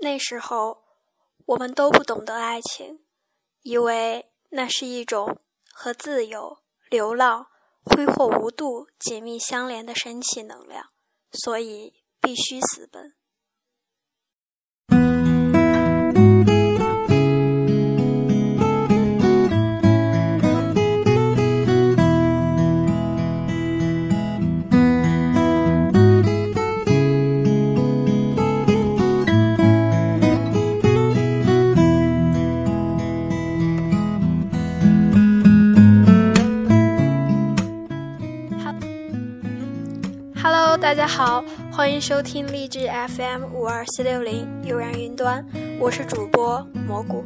那时候，我们都不懂得爱情，以为那是一种和自由、流浪、挥霍无度紧密相连的神奇能量，所以必须私奔。收听励志 FM 五二四六零悠然云端，我是主播蘑菇。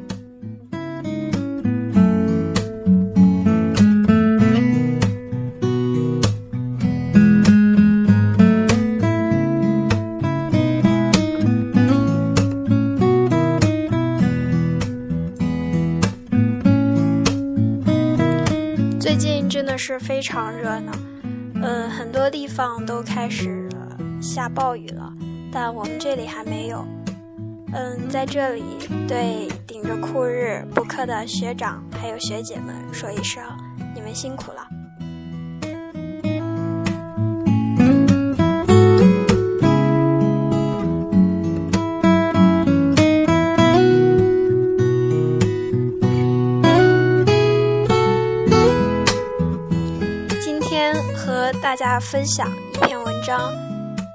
最近真的是非常热闹。嗯，很多地方都开始下暴雨了，但我们这里还没有。嗯，在这里对顶着酷日补课的学长还有学姐们说一声，你们辛苦了。今天和大家分享一篇文章，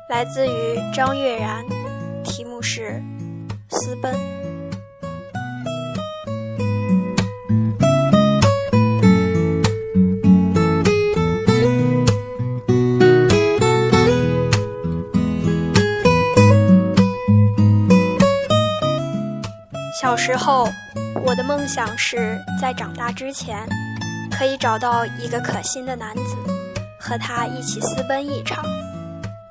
来自于张悦然，题目是《私奔》。小时候，我的梦想是在长大之前，可以找到一个可心的男子。和他一起私奔一场，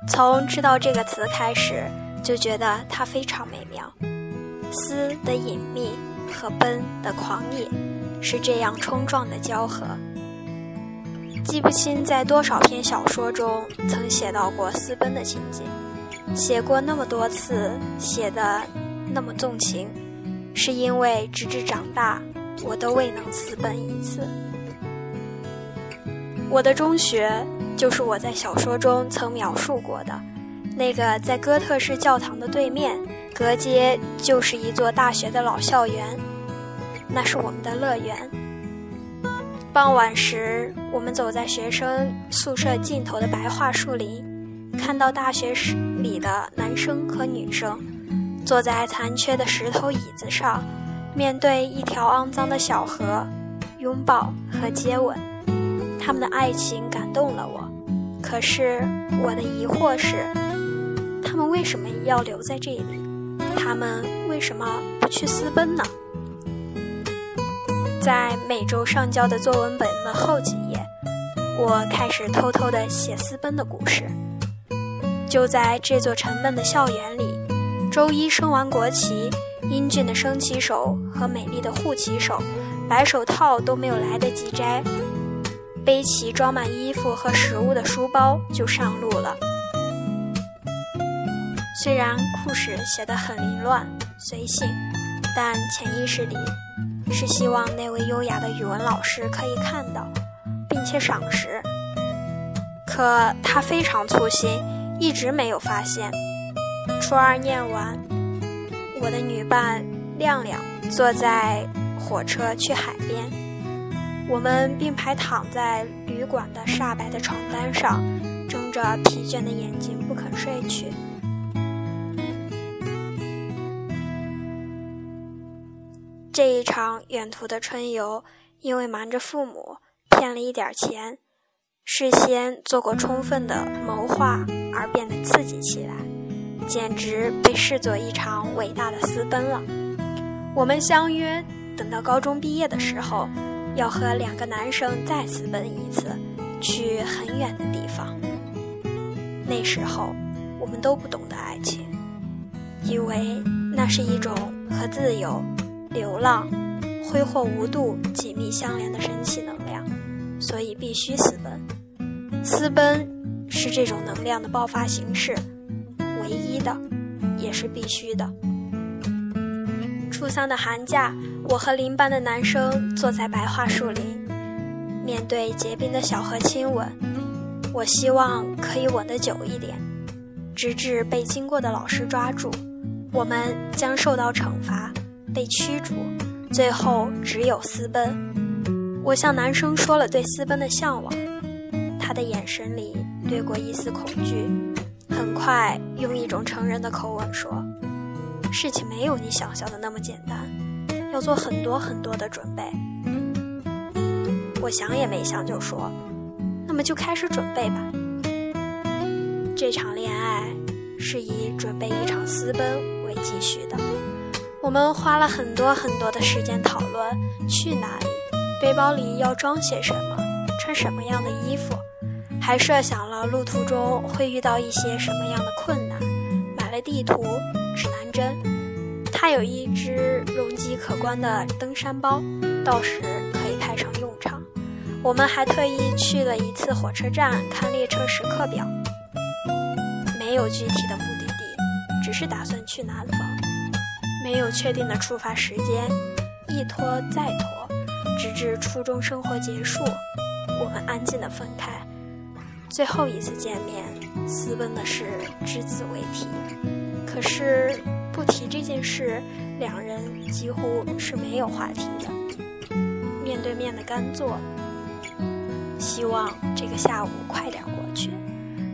从知道这个词开始，就觉得它非常美妙。私的隐秘和奔的狂野，是这样冲撞的交合。记不清在多少篇小说中曾写到过私奔的情景，写过那么多次，写的那么纵情，是因为直至长大，我都未能私奔一次。我的中学就是我在小说中曾描述过的，那个在哥特式教堂的对面，隔街就是一座大学的老校园，那是我们的乐园。傍晚时，我们走在学生宿舍尽头的白桦树林，看到大学室里的男生和女生，坐在残缺的石头椅子上，面对一条肮脏的小河，拥抱和接吻。他们的爱情感动了我，可是我的疑惑是，他们为什么要留在这里？他们为什么不去私奔呢？在每周上交的作文本的后几页，我开始偷偷地写私奔的故事。就在这座沉闷的校园里，周一升完国旗，英俊的升旗手和美丽的护旗手，白手套都没有来得及摘。背起装满衣服和食物的书包就上路了。虽然故事写得很凌乱随性，但潜意识里是希望那位优雅的语文老师可以看到，并且赏识。可他非常粗心，一直没有发现。初二念完，我的女伴亮亮坐在火车去海边。我们并排躺在旅馆的煞白的床单上，睁着疲倦的眼睛不肯睡去。这一场远途的春游，因为瞒着父母骗了一点钱，事先做过充分的谋划而变得刺激起来，简直被视作一场伟大的私奔了。我们相约，等到高中毕业的时候。要和两个男生再私奔一次，去很远的地方。那时候，我们都不懂得爱情，以为那是一种和自由、流浪、挥霍无度紧密相连的神奇能量，所以必须私奔。私奔是这种能量的爆发形式，唯一的，也是必须的。初三的寒假，我和邻班的男生坐在白桦树林，面对结冰的小河亲吻。我希望可以吻得久一点，直至被经过的老师抓住，我们将受到惩罚，被驱逐，最后只有私奔。我向男生说了对私奔的向往，他的眼神里掠过一丝恐惧，很快用一种成人的口吻说。事情没有你想象的那么简单，要做很多很多的准备。我想也没想就说：“那么就开始准备吧。”这场恋爱是以准备一场私奔为继续的。我们花了很多很多的时间讨论去哪里，背包里要装些什么，穿什么样的衣服，还设想了路途中会遇到一些什么样的困难，买了地图。指南针，它有一只容积可观的登山包，到时可以派上用场。我们还特意去了一次火车站看列车时刻表，没有具体的目的地，只是打算去南方，没有确定的出发时间，一拖再拖，直至初中生活结束，我们安静的分开。最后一次见面，私奔的事只字未提。可是不提这件事，两人几乎是没有话题的。面对面的干坐，希望这个下午快点过去。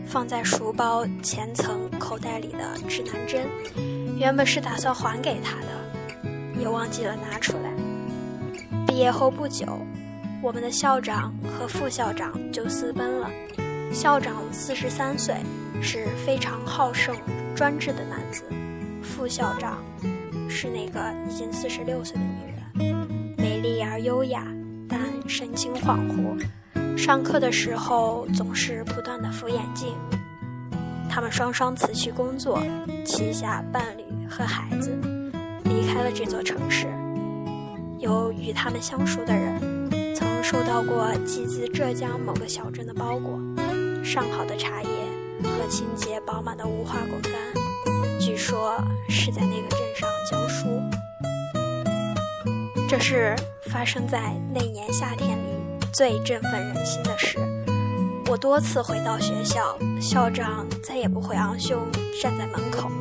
放在书包前层口袋里的指南针，原本是打算还给他的，也忘记了拿出来。毕业后不久，我们的校长和副校长就私奔了。校长四十三岁，是非常好胜。专制的男子，副校长是那个已经四十六岁的女人，美丽而优雅，但神情恍惚。上课的时候总是不断的扶眼镜。他们双双辞去工作，旗下伴侣和孩子，离开了这座城市。有与他们相熟的人，曾收到过寄自浙江某个小镇的包裹，上好的茶叶。和清洁饱满的无花果干，据说是在那个镇上教书。这是发生在那年夏天里最振奋人心的事。我多次回到学校，校长再也不会昂胸站在门口，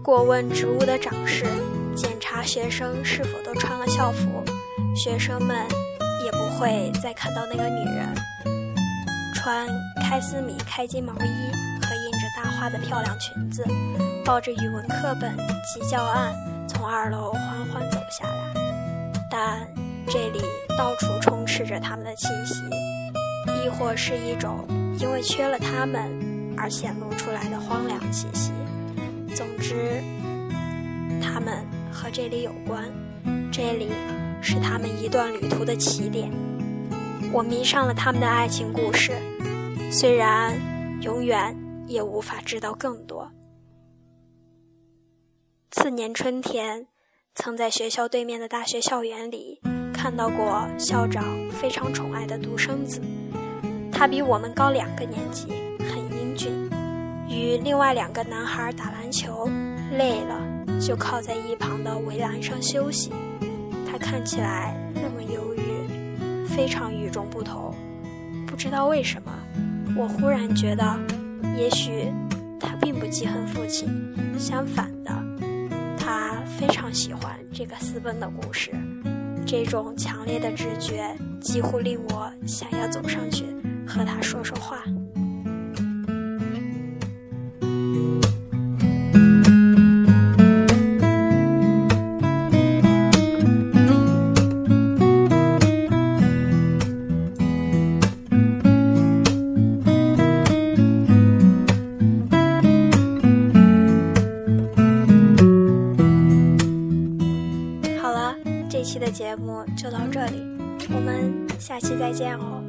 过问职务的长势，检查学生是否都穿了校服。学生们也不会再看到那个女人穿开司米开襟毛衣。花的漂亮裙子，抱着语文课本及教案，从二楼缓缓走下来。但这里到处充斥着他们的气息，亦或是一种因为缺了他们而显露出来的荒凉气息。总之，他们和这里有关，这里是他们一段旅途的起点。我迷上了他们的爱情故事，虽然永远。也无法知道更多。次年春天，曾在学校对面的大学校园里看到过校长非常宠爱的独生子。他比我们高两个年级，很英俊，与另外两个男孩打篮球，累了就靠在一旁的围栏上休息。他看起来那么忧郁，非常与众不同。不知道为什么，我忽然觉得。也许他并不记恨父亲，相反的，他非常喜欢这个私奔的故事。这种强烈的直觉几乎令我想要走上去和他说说话。这期的节目就到这里，我们下期再见哦。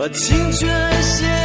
把青春献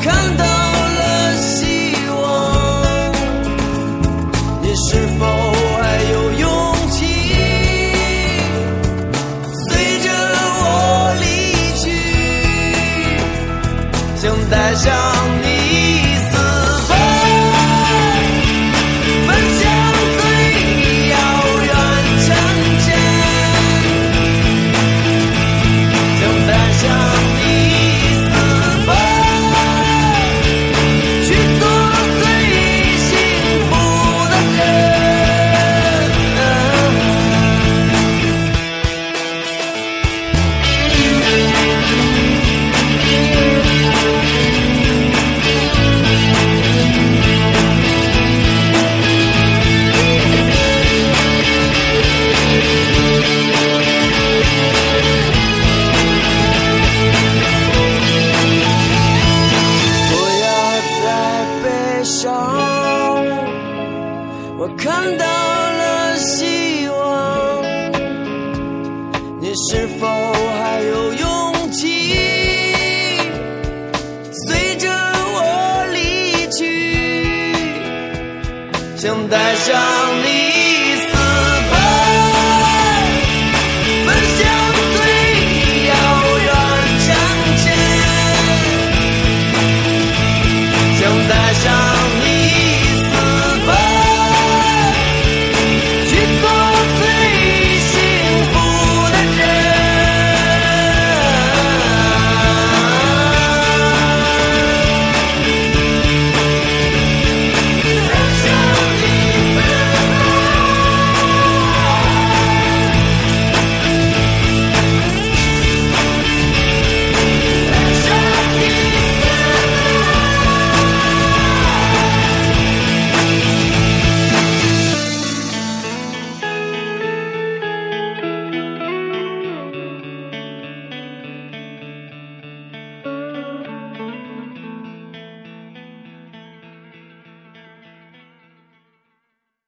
看到